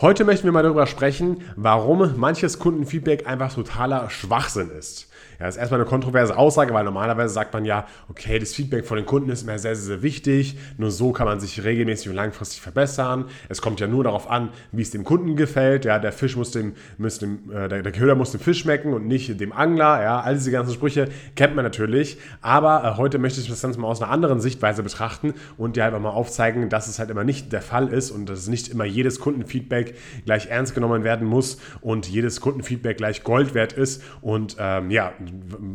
Heute möchten wir mal darüber sprechen, warum manches Kundenfeedback einfach totaler Schwachsinn ist. Ja, das ist erstmal eine kontroverse Aussage, weil normalerweise sagt man ja, okay, das Feedback von den Kunden ist immer sehr, sehr, sehr wichtig. Nur so kann man sich regelmäßig und langfristig verbessern. Es kommt ja nur darauf an, wie es dem Kunden gefällt. Ja, der Fisch muss dem, muss dem äh, der, der Köder muss dem Fisch schmecken und nicht dem Angler. Ja, all diese ganzen Sprüche kennt man natürlich. Aber äh, heute möchte ich das Ganze mal aus einer anderen Sichtweise betrachten und dir einfach mal aufzeigen, dass es halt immer nicht der Fall ist und dass nicht immer jedes Kundenfeedback gleich ernst genommen werden muss und jedes Kundenfeedback gleich Gold wert ist. Und ähm, ja,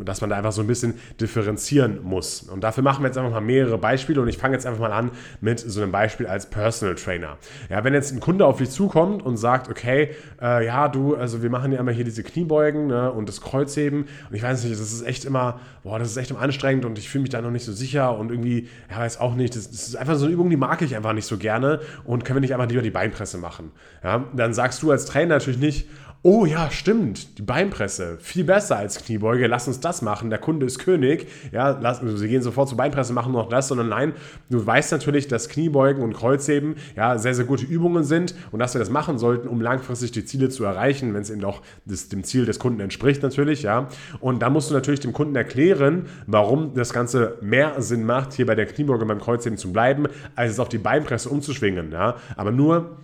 dass man da einfach so ein bisschen differenzieren muss. Und dafür machen wir jetzt einfach mal mehrere Beispiele und ich fange jetzt einfach mal an mit so einem Beispiel als Personal Trainer. Ja, wenn jetzt ein Kunde auf dich zukommt und sagt, okay, äh, ja, du, also wir machen ja immer hier diese Kniebeugen ne, und das Kreuzheben und ich weiß nicht, das ist echt immer, boah, das ist echt immer anstrengend und ich fühle mich da noch nicht so sicher und irgendwie, ja, weiß auch nicht, das, das ist einfach so eine Übung, die mag ich einfach nicht so gerne und können wir nicht einfach lieber die Beinpresse machen. Ja, dann sagst du als Trainer natürlich nicht, Oh ja, stimmt. Die Beinpresse. Viel besser als Kniebeuge. Lass uns das machen. Der Kunde ist König. Ja, lass, also sie gehen sofort zur Beinpresse, machen noch das, sondern nein, du weißt natürlich, dass Kniebeugen und Kreuzheben ja sehr, sehr gute Übungen sind und dass wir das machen sollten, um langfristig die Ziele zu erreichen, wenn es eben auch das, dem Ziel des Kunden entspricht, natürlich, ja. Und da musst du natürlich dem Kunden erklären, warum das Ganze mehr Sinn macht, hier bei der Kniebeuge beim Kreuzheben zu bleiben, als es auf die Beinpresse umzuschwingen, ja. Aber nur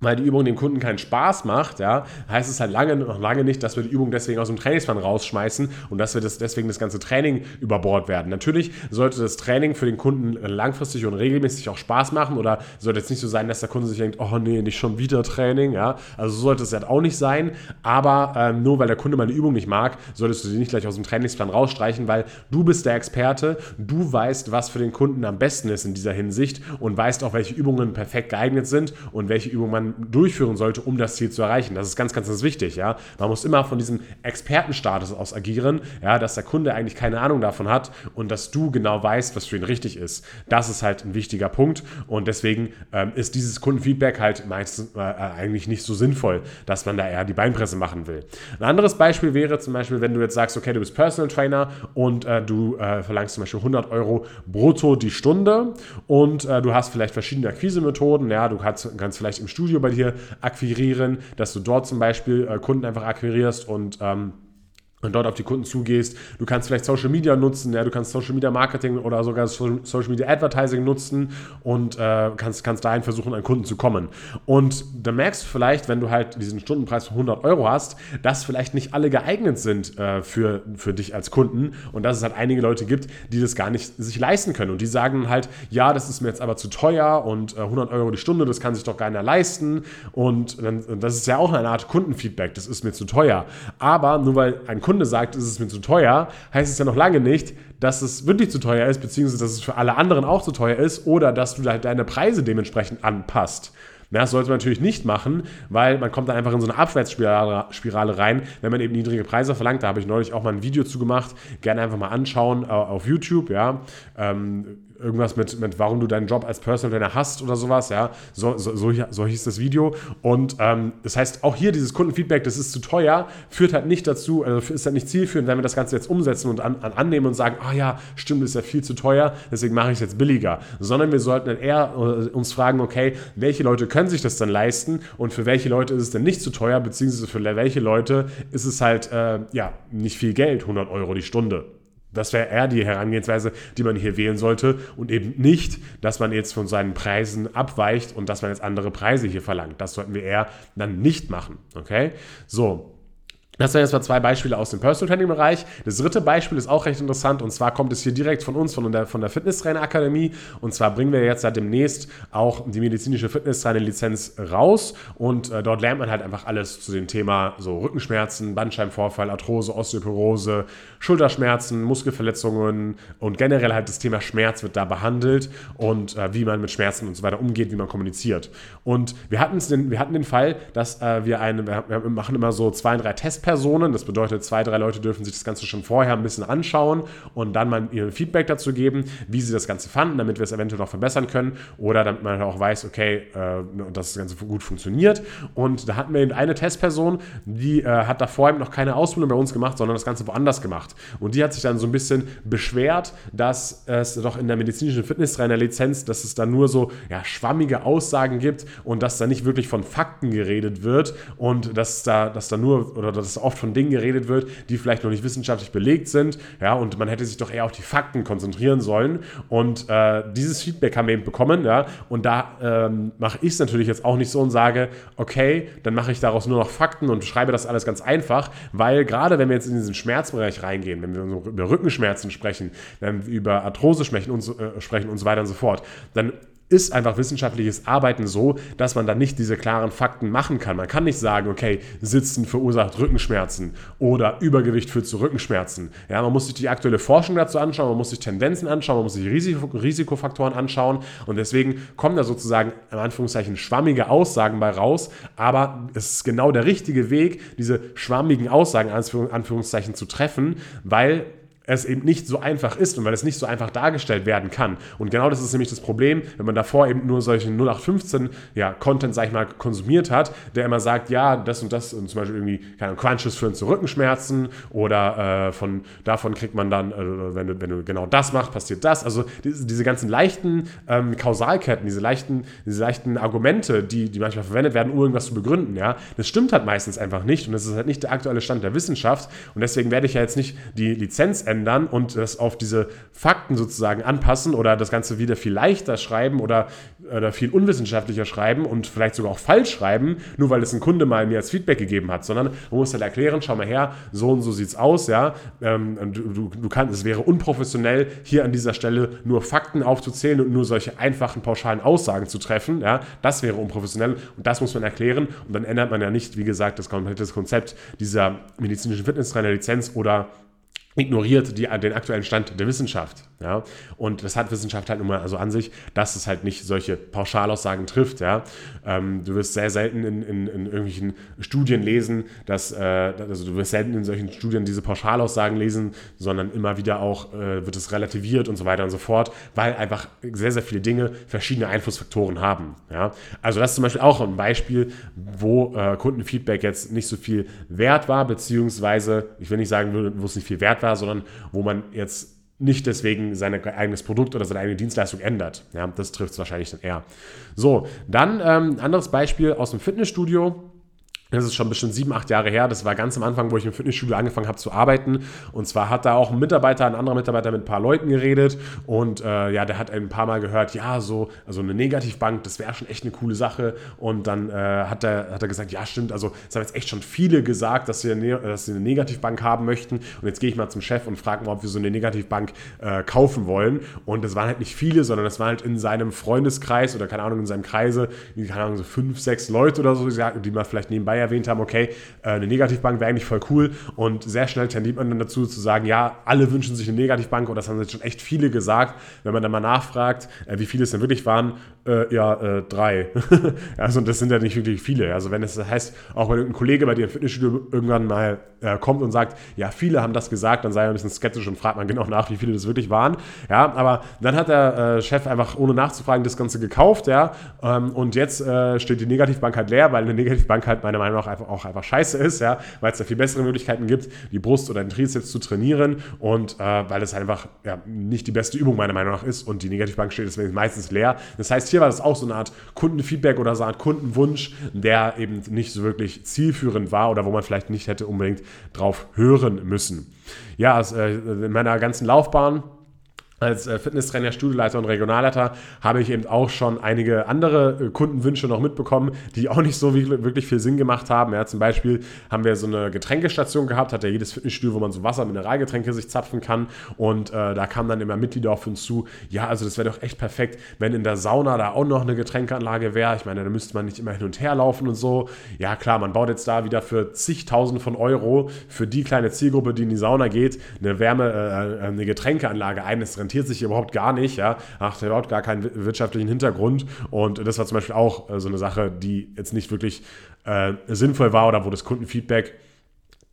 weil die Übung dem Kunden keinen Spaß macht, ja, heißt es halt lange noch lange nicht, dass wir die Übung deswegen aus dem Trainingsplan rausschmeißen und dass wir das deswegen das ganze Training über Bord werden. Natürlich sollte das Training für den Kunden langfristig und regelmäßig auch Spaß machen oder sollte jetzt nicht so sein, dass der Kunde sich denkt, oh nee, nicht schon wieder Training, ja. Also so sollte es halt auch nicht sein, aber ähm, nur weil der Kunde meine Übung nicht mag, solltest du sie nicht gleich aus dem Trainingsplan rausstreichen, weil du bist der Experte, du weißt, was für den Kunden am besten ist in dieser Hinsicht und weißt auch, welche Übungen perfekt geeignet sind und welche Übungen man durchführen sollte, um das Ziel zu erreichen. Das ist ganz, ganz, ganz wichtig. Ja? Man muss immer von diesem Expertenstatus aus agieren, ja? dass der Kunde eigentlich keine Ahnung davon hat und dass du genau weißt, was für ihn richtig ist. Das ist halt ein wichtiger Punkt und deswegen ähm, ist dieses Kundenfeedback halt meistens äh, eigentlich nicht so sinnvoll, dass man da eher die Beinpresse machen will. Ein anderes Beispiel wäre zum Beispiel, wenn du jetzt sagst, okay, du bist Personal Trainer und äh, du äh, verlangst zum Beispiel 100 Euro brutto die Stunde und äh, du hast vielleicht verschiedene Akquisemethoden. Ja, du kannst, kannst vielleicht im Studio bei dir akquirieren, dass du dort zum Beispiel äh, Kunden einfach akquirierst und ähm, und dort auf die Kunden zugehst. Du kannst vielleicht Social Media nutzen, ja, du kannst Social Media Marketing oder sogar Social Media Advertising nutzen und äh, kannst, kannst dahin versuchen, an Kunden zu kommen. Und da merkst du vielleicht, wenn du halt diesen Stundenpreis von 100 Euro hast, dass vielleicht nicht alle geeignet sind äh, für, für dich als Kunden und dass es halt einige Leute gibt, die das gar nicht sich leisten können und die sagen halt, ja, das ist mir jetzt aber zu teuer und äh, 100 Euro die Stunde, das kann sich doch keiner leisten und dann, das ist ja auch eine Art Kundenfeedback, das ist mir zu teuer. Aber nur weil ein Kunde sagt, es ist mir zu teuer, heißt es ja noch lange nicht, dass es wirklich zu teuer ist, beziehungsweise dass es für alle anderen auch zu teuer ist oder dass du halt deine Preise dementsprechend anpasst. das sollte man natürlich nicht machen, weil man kommt dann einfach in so eine Abwärtsspirale rein, wenn man eben niedrige Preise verlangt. Da habe ich neulich auch mal ein Video zu gemacht. Gerne einfach mal anschauen äh, auf YouTube, ja. Ähm, irgendwas mit, mit warum du deinen Job als Personal Trainer hast oder sowas, ja, so, so, so, so hieß das Video. Und ähm, das heißt, auch hier dieses Kundenfeedback, das ist zu teuer, führt halt nicht dazu, also ist halt nicht zielführend, wenn wir das Ganze jetzt umsetzen und an, an annehmen und sagen, ah oh ja, stimmt, das ist ja viel zu teuer, deswegen mache ich es jetzt billiger, sondern wir sollten dann eher äh, uns fragen, okay, welche Leute können sich das dann leisten und für welche Leute ist es denn nicht zu teuer, beziehungsweise für welche Leute ist es halt, äh, ja, nicht viel Geld, 100 Euro die Stunde. Das wäre eher die Herangehensweise, die man hier wählen sollte und eben nicht, dass man jetzt von seinen Preisen abweicht und dass man jetzt andere Preise hier verlangt. Das sollten wir eher dann nicht machen. Okay? So, das sind jetzt mal zwei Beispiele aus dem Personal Training Bereich. Das dritte Beispiel ist auch recht interessant und zwar kommt es hier direkt von uns, von der, von der Fitnesstrainer Akademie. Und zwar bringen wir jetzt seit demnächst auch die medizinische Fitnesstrainer Lizenz raus und äh, dort lernt man halt einfach alles zu dem Thema so Rückenschmerzen, Bandscheibenvorfall, Arthrose, Osteoporose, Schulterschmerzen, Muskelverletzungen und generell halt das Thema Schmerz wird da behandelt und äh, wie man mit Schmerzen und so weiter umgeht, wie man kommuniziert. Und wir hatten den, wir hatten den Fall, dass äh, wir eine, wir machen immer so zwei, drei Testpläne Testpersonen. Das bedeutet, zwei, drei Leute dürfen sich das Ganze schon vorher ein bisschen anschauen und dann mal ihr Feedback dazu geben, wie sie das Ganze fanden, damit wir es eventuell noch verbessern können oder damit man auch weiß, okay, äh, dass das Ganze gut funktioniert. Und da hatten wir eben eine Testperson, die äh, hat davor eben noch keine Ausbildung bei uns gemacht, sondern das Ganze woanders gemacht. Und die hat sich dann so ein bisschen beschwert, dass es doch in der medizinischen Fitnesstrainer-Lizenz, dass es da nur so ja, schwammige Aussagen gibt und dass da nicht wirklich von Fakten geredet wird und dass da, dass da nur oder oft von Dingen geredet wird, die vielleicht noch nicht wissenschaftlich belegt sind. Ja, und man hätte sich doch eher auf die Fakten konzentrieren sollen. Und äh, dieses Feedback haben wir eben bekommen. Ja, und da ähm, mache ich es natürlich jetzt auch nicht so und sage, okay, dann mache ich daraus nur noch Fakten und schreibe das alles ganz einfach, weil gerade wenn wir jetzt in diesen Schmerzbereich reingehen, wenn wir über Rückenschmerzen sprechen, wenn wir über Arthrose sprechen und, so, äh, sprechen und so weiter und so fort, dann ist einfach wissenschaftliches Arbeiten so, dass man dann nicht diese klaren Fakten machen kann. Man kann nicht sagen, okay, Sitzen verursacht Rückenschmerzen oder Übergewicht führt zu Rückenschmerzen. Ja, man muss sich die aktuelle Forschung dazu anschauen, man muss sich Tendenzen anschauen, man muss sich Risiko, Risikofaktoren anschauen und deswegen kommen da sozusagen in Anführungszeichen schwammige Aussagen bei raus, aber es ist genau der richtige Weg, diese schwammigen Aussagen in Anführungszeichen zu treffen, weil es eben nicht so einfach ist und weil es nicht so einfach dargestellt werden kann. Und genau das ist nämlich das Problem, wenn man davor eben nur solchen 0815 ja, Content, sag ich mal, konsumiert hat, der immer sagt, ja, das und das und zum Beispiel irgendwie, keine Ahnung, Crunches führen zu Rückenschmerzen oder äh, von, davon kriegt man dann, äh, wenn, du, wenn du genau das machst, passiert das. Also diese, diese ganzen leichten ähm, Kausalketten, diese leichten, diese leichten Argumente, die, die manchmal verwendet werden, um irgendwas zu begründen, ja, das stimmt halt meistens einfach nicht und das ist halt nicht der aktuelle Stand der Wissenschaft und deswegen werde ich ja jetzt nicht die Lizenz ändern, ändern und das auf diese Fakten sozusagen anpassen oder das Ganze wieder viel leichter schreiben oder, oder viel unwissenschaftlicher schreiben und vielleicht sogar auch falsch schreiben, nur weil es ein Kunde mal mir als Feedback gegeben hat, sondern man muss halt erklären, schau mal her, so und so sieht es aus, ja, ähm, du, du kannst, es wäre unprofessionell, hier an dieser Stelle nur Fakten aufzuzählen und nur solche einfachen, pauschalen Aussagen zu treffen, ja, das wäre unprofessionell und das muss man erklären und dann ändert man ja nicht, wie gesagt, das komplette Konzept dieser medizinischen Fitnesstrainer-Lizenz oder ignoriert die, den aktuellen Stand der Wissenschaft. Ja? Und das hat Wissenschaft halt nun mal also an sich, dass es halt nicht solche Pauschalaussagen trifft. Ja? Ähm, du wirst sehr selten in, in, in irgendwelchen Studien lesen, dass, äh, also du wirst selten in solchen Studien diese Pauschalaussagen lesen, sondern immer wieder auch äh, wird es relativiert und so weiter und so fort, weil einfach sehr, sehr viele Dinge verschiedene Einflussfaktoren haben. Ja? Also das ist zum Beispiel auch ein Beispiel, wo äh, Kundenfeedback jetzt nicht so viel wert war, beziehungsweise, ich will nicht sagen, wo es nicht viel wert war, sondern wo man jetzt nicht deswegen sein eigenes Produkt oder seine eigene Dienstleistung ändert. Ja, das trifft es wahrscheinlich dann eher. So, dann ähm, anderes Beispiel aus dem Fitnessstudio. Das ist schon bestimmt sieben, acht Jahre her. Das war ganz am Anfang, wo ich im Fitnessstudio angefangen habe zu arbeiten. Und zwar hat da auch ein Mitarbeiter, ein anderer Mitarbeiter mit ein paar Leuten geredet. Und äh, ja, der hat ein paar Mal gehört, ja, so also eine Negativbank, das wäre schon echt eine coole Sache. Und dann äh, hat, er, hat er gesagt, ja, stimmt, also es haben jetzt echt schon viele gesagt, dass sie, eine, dass sie eine Negativbank haben möchten. Und jetzt gehe ich mal zum Chef und frage mal, ob wir so eine Negativbank äh, kaufen wollen. Und das waren halt nicht viele, sondern das waren halt in seinem Freundeskreis oder keine Ahnung, in seinem Kreise, keine Ahnung, so fünf, sechs Leute oder so, die mal vielleicht nebenbei erwähnt haben, okay, äh, eine Negativbank wäre eigentlich voll cool und sehr schnell tendiert man dann dazu zu sagen, ja, alle wünschen sich eine Negativbank und das haben jetzt schon echt viele gesagt. Wenn man dann mal nachfragt, äh, wie viele es denn wirklich waren, äh, ja, äh, drei. also das sind ja nicht wirklich viele. Also wenn es das heißt, auch wenn ein Kollege bei dir im Fitnessstudio irgendwann mal äh, kommt und sagt, ja, viele haben das gesagt, dann sei er ein bisschen skeptisch und fragt man genau nach, wie viele das wirklich waren. Ja, aber dann hat der äh, Chef einfach ohne nachzufragen das Ganze gekauft, ja, ähm, und jetzt steht die Negativbank halt leer, weil eine Negativbank halt meiner Meinung nach einfach, auch einfach scheiße ist, ja, weil es da viel bessere Möglichkeiten gibt, die Brust oder den Trizeps zu trainieren und äh, weil es einfach ja, nicht die beste Übung meiner Meinung nach ist und die Negativbank steht deswegen meistens leer. Das heißt, hier war das auch so eine Art Kundenfeedback oder so eine Art Kundenwunsch, der eben nicht so wirklich zielführend war oder wo man vielleicht nicht hätte unbedingt drauf hören müssen. Ja, also, in meiner ganzen Laufbahn als äh, Fitnesstrainer, Studioleiter und Regionalleiter habe ich eben auch schon einige andere äh, Kundenwünsche noch mitbekommen, die auch nicht so wirklich viel Sinn gemacht haben. Ja, zum Beispiel haben wir so eine Getränkestation gehabt, hat ja jedes Fitnessstudio, wo man so Wasser, Mineralgetränke sich zapfen kann. Und äh, da kamen dann immer Mitglieder auf uns zu, ja, also das wäre doch echt perfekt, wenn in der Sauna da auch noch eine Getränkeanlage wäre. Ich meine, da müsste man nicht immer hin und her laufen und so. Ja, klar, man baut jetzt da wieder für zigtausend von Euro für die kleine Zielgruppe, die in die Sauna geht, eine Wärme, äh, eine Getränkeanlage ein. Rentiert sich überhaupt gar nicht, ja, hat überhaupt gar keinen wirtschaftlichen Hintergrund. Und das war zum Beispiel auch äh, so eine Sache, die jetzt nicht wirklich äh, sinnvoll war oder wo das Kundenfeedback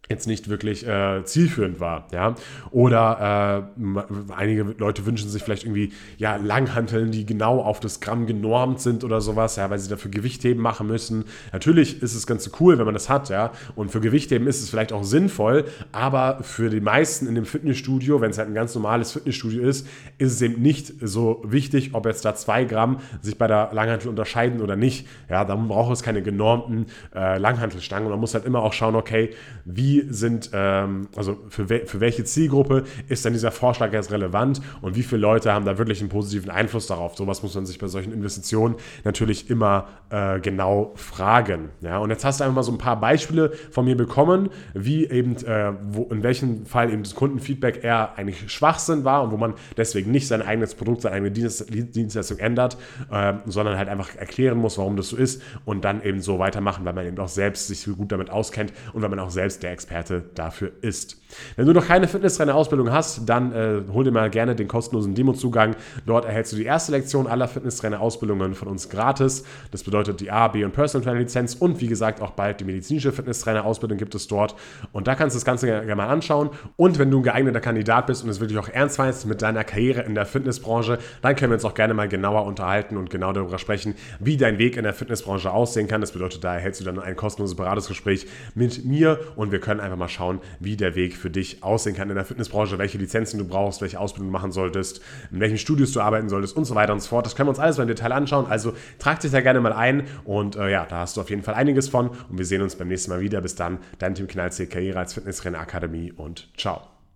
jetzt nicht wirklich äh, zielführend war, ja. Oder äh, einige Leute wünschen sich vielleicht irgendwie ja Langhanteln, die genau auf das Gramm genormt sind oder sowas, ja, weil sie dafür Gewichtheben machen müssen. Natürlich ist es ganz cool, wenn man das hat, ja. Und für Gewichtheben ist es vielleicht auch sinnvoll, aber für die meisten in dem Fitnessstudio, wenn es halt ein ganz normales Fitnessstudio ist, ist es eben nicht so wichtig, ob jetzt da zwei Gramm sich bei der Langhantel unterscheiden oder nicht. Ja, dann braucht es keine genormten äh, Langhantelstangen. Man muss halt immer auch schauen, okay, wie sind, ähm, also für, we für welche Zielgruppe ist denn dieser Vorschlag jetzt relevant und wie viele Leute haben da wirklich einen positiven Einfluss darauf? Sowas muss man sich bei solchen Investitionen natürlich immer äh, genau fragen. Ja? Und jetzt hast du einfach mal so ein paar Beispiele von mir bekommen, wie eben, äh, wo, in welchem Fall eben das Kundenfeedback eher eigentlich Schwachsinn war und wo man deswegen nicht sein eigenes Produkt, seine eigene Dienst Dienstleistung ändert, äh, sondern halt einfach erklären muss, warum das so ist und dann eben so weitermachen, weil man eben auch selbst sich gut damit auskennt und weil man auch selbst der Experte Experte dafür ist. Wenn du noch keine Fitnesstrainer-Ausbildung hast, dann äh, hol dir mal gerne den kostenlosen Demo-Zugang. Dort erhältst du die erste Lektion aller Fitnesstrainer-Ausbildungen von uns gratis. Das bedeutet die A, B und Personal Trainer Lizenz und wie gesagt auch bald die medizinische Fitnesstrainer-Ausbildung gibt es dort. Und da kannst du das Ganze gerne mal anschauen. Und wenn du ein geeigneter Kandidat bist und es wirklich auch ernst meinst mit deiner Karriere in der Fitnessbranche, dann können wir uns auch gerne mal genauer unterhalten und genau darüber sprechen, wie dein Weg in der Fitnessbranche aussehen kann. Das bedeutet, da erhältst du dann ein kostenloses Beratungsgespräch mit mir und wir können können einfach mal schauen, wie der Weg für dich aussehen kann in der Fitnessbranche, welche Lizenzen du brauchst, welche Ausbildung du machen solltest, in welchen Studios du arbeiten solltest und so weiter und so fort. Das können wir uns alles mal im Detail anschauen. Also trag dich da gerne mal ein und äh, ja, da hast du auf jeden Fall einiges von und wir sehen uns beim nächsten Mal wieder. Bis dann, dein Team Knallzee, Karriere als Fitnesstrainer Akademie und ciao.